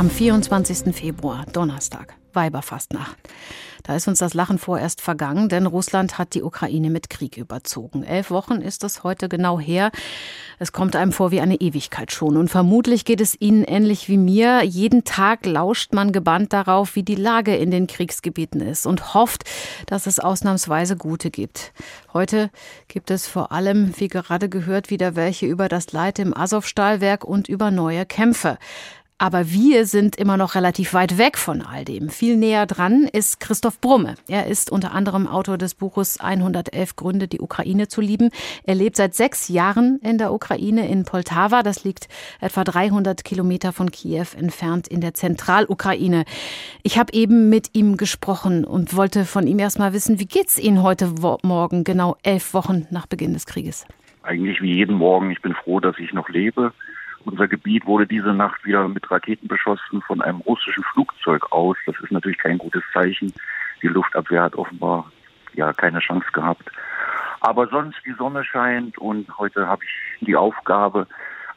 Am 24. Februar, Donnerstag, Weiberfastnacht. Da ist uns das Lachen vorerst vergangen, denn Russland hat die Ukraine mit Krieg überzogen. Elf Wochen ist es heute genau her. Es kommt einem vor wie eine Ewigkeit schon. Und vermutlich geht es Ihnen ähnlich wie mir. Jeden Tag lauscht man gebannt darauf, wie die Lage in den Kriegsgebieten ist und hofft, dass es ausnahmsweise gute gibt. Heute gibt es vor allem, wie gerade gehört, wieder welche über das Leid im Azov-Stahlwerk und über neue Kämpfe. Aber wir sind immer noch relativ weit weg von all dem. Viel näher dran ist Christoph Brumme. Er ist unter anderem Autor des Buches 111 Gründe, die Ukraine zu lieben. Er lebt seit sechs Jahren in der Ukraine in Poltava. Das liegt etwa 300 Kilometer von Kiew entfernt in der Zentralukraine. Ich habe eben mit ihm gesprochen und wollte von ihm erst mal wissen, wie geht's Ihnen heute Morgen, genau elf Wochen nach Beginn des Krieges? Eigentlich wie jeden Morgen. Ich bin froh, dass ich noch lebe. Unser Gebiet wurde diese Nacht wieder mit Raketen beschossen von einem russischen Flugzeug aus. Das ist natürlich kein gutes Zeichen. Die Luftabwehr hat offenbar ja keine Chance gehabt. Aber sonst die Sonne scheint und heute habe ich die Aufgabe,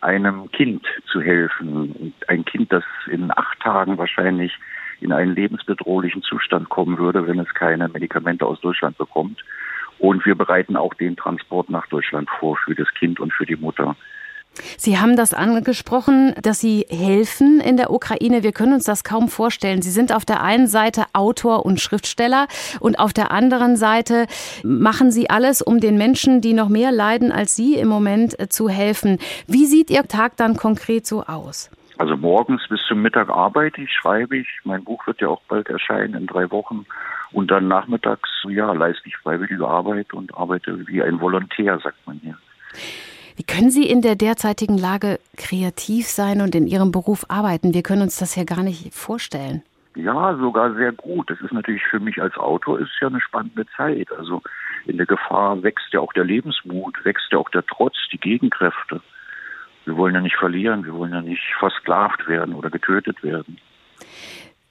einem Kind zu helfen. Ein Kind, das in acht Tagen wahrscheinlich in einen lebensbedrohlichen Zustand kommen würde, wenn es keine Medikamente aus Deutschland bekommt. Und wir bereiten auch den Transport nach Deutschland vor für das Kind und für die Mutter. Sie haben das angesprochen, dass Sie helfen in der Ukraine. Wir können uns das kaum vorstellen. Sie sind auf der einen Seite Autor und Schriftsteller und auf der anderen Seite machen Sie alles, um den Menschen, die noch mehr leiden als Sie im Moment, äh, zu helfen. Wie sieht Ihr Tag dann konkret so aus? Also morgens bis zum Mittag arbeite ich, schreibe ich. Mein Buch wird ja auch bald erscheinen in drei Wochen. Und dann nachmittags, ja, leiste ich freiwillige Arbeit und arbeite wie ein Volontär, sagt man hier. Wie können Sie in der derzeitigen Lage kreativ sein und in Ihrem Beruf arbeiten? Wir können uns das ja gar nicht vorstellen. Ja, sogar sehr gut. Das ist natürlich für mich als Autor ist ja eine spannende Zeit. Also in der Gefahr wächst ja auch der Lebensmut, wächst ja auch der Trotz, die Gegenkräfte. Wir wollen ja nicht verlieren, wir wollen ja nicht versklavt werden oder getötet werden.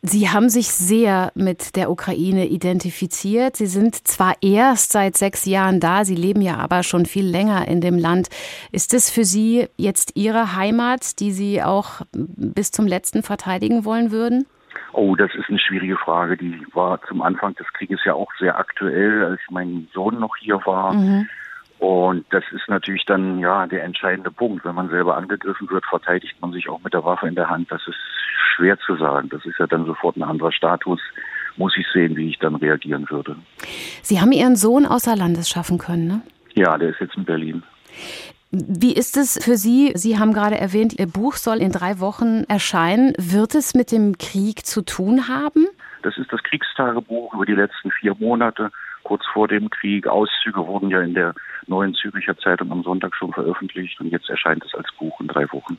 Sie haben sich sehr mit der Ukraine identifiziert. Sie sind zwar erst seit sechs Jahren da, Sie leben ja aber schon viel länger in dem Land. Ist es für Sie jetzt Ihre Heimat, die Sie auch bis zum letzten verteidigen wollen würden? Oh, das ist eine schwierige Frage. Die war zum Anfang des Krieges ja auch sehr aktuell, als mein Sohn noch hier war. Mhm. Und das ist natürlich dann ja der entscheidende Punkt. Wenn man selber angegriffen wird, verteidigt man sich auch mit der Waffe in der Hand. Das ist schwer zu sagen. Das ist ja dann sofort ein anderer Status. Muss ich sehen, wie ich dann reagieren würde. Sie haben Ihren Sohn außer Landes schaffen können, ne? Ja, der ist jetzt in Berlin. Wie ist es für Sie? Sie haben gerade erwähnt, Ihr Buch soll in drei Wochen erscheinen. Wird es mit dem Krieg zu tun haben? Das ist das Kriegstagebuch über die letzten vier Monate, kurz vor dem Krieg. Auszüge wurden ja in der neuen Züricher Zeitung am Sonntag schon veröffentlicht und jetzt erscheint es als Buch in drei Wochen.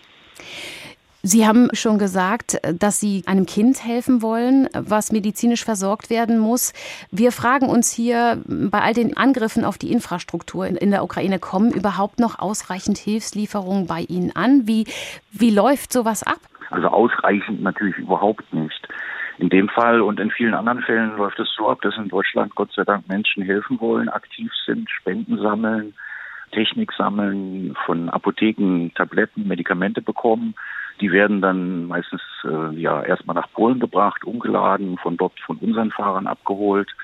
Sie haben schon gesagt, dass Sie einem Kind helfen wollen, was medizinisch versorgt werden muss. Wir fragen uns hier bei all den Angriffen auf die Infrastruktur in der Ukraine, kommen überhaupt noch ausreichend Hilfslieferungen bei Ihnen an? Wie, wie läuft sowas ab? Also ausreichend natürlich überhaupt nicht. In dem Fall und in vielen anderen Fällen läuft es so ab, dass in Deutschland Gott sei Dank Menschen helfen wollen, aktiv sind, Spenden sammeln, Technik sammeln, von Apotheken Tabletten, Medikamente bekommen. Die werden dann meistens äh, ja erstmal nach Polen gebracht, umgeladen, von dort von unseren Fahrern abgeholt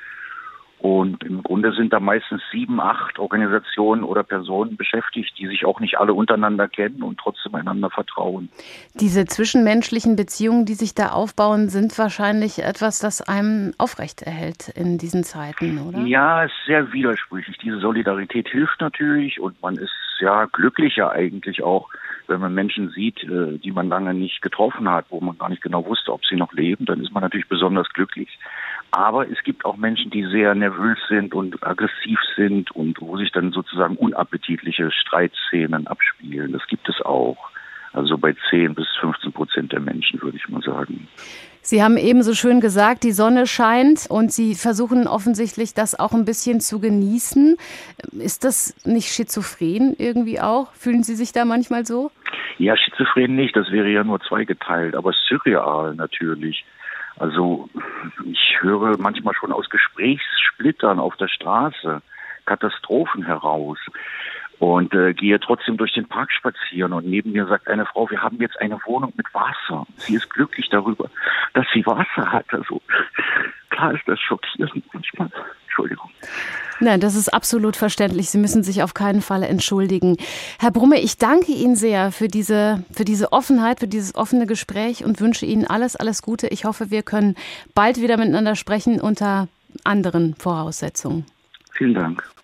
und im Grunde sind da meistens sieben, acht Organisationen oder Personen beschäftigt, die sich auch nicht alle untereinander kennen und trotzdem einander vertrauen. Diese zwischenmenschlichen Beziehungen, die sich da aufbauen, sind wahrscheinlich etwas, das einem aufrecht erhält in diesen Zeiten, oder? Ja, ist sehr widersprüchlich. Diese Solidarität hilft natürlich und man ist ja glücklicher eigentlich auch, wenn man Menschen sieht, äh, die man lange nicht getroffen hat, wo man gar nicht genau wusste, ob sie noch leben, dann ist man natürlich besonders glücklich. Aber es gibt auch Menschen, die sehr nervös sind und aggressiv sind und wo sich dann sozusagen unappetitliche Streitszenen abspielen. Das gibt es auch. Also bei 10 bis 15 Prozent der Menschen, würde ich mal sagen. Sie haben eben so schön gesagt, die Sonne scheint und Sie versuchen offensichtlich das auch ein bisschen zu genießen. Ist das nicht schizophren irgendwie auch? Fühlen Sie sich da manchmal so? Ja, schizophren nicht, das wäre ja nur zweigeteilt, aber surreal natürlich. Also ich höre manchmal schon aus Gesprächssplittern auf der Straße Katastrophen heraus. und äh, gehe trotzdem durch den Park spazieren und neben mir sagt eine Frau, wir haben jetzt eine Wohnung mit Wasser. Sie ist glücklich darüber, dass sie Wasser hat. Also klar ist das schockierend manchmal. Entschuldigung. Nein, das ist absolut verständlich. Sie müssen sich auf keinen Fall entschuldigen. Herr Brumme, ich danke Ihnen sehr für diese, für diese Offenheit, für dieses offene Gespräch und wünsche Ihnen alles, alles Gute. Ich hoffe, wir können bald wieder miteinander sprechen unter anderen Voraussetzungen. Vielen Dank.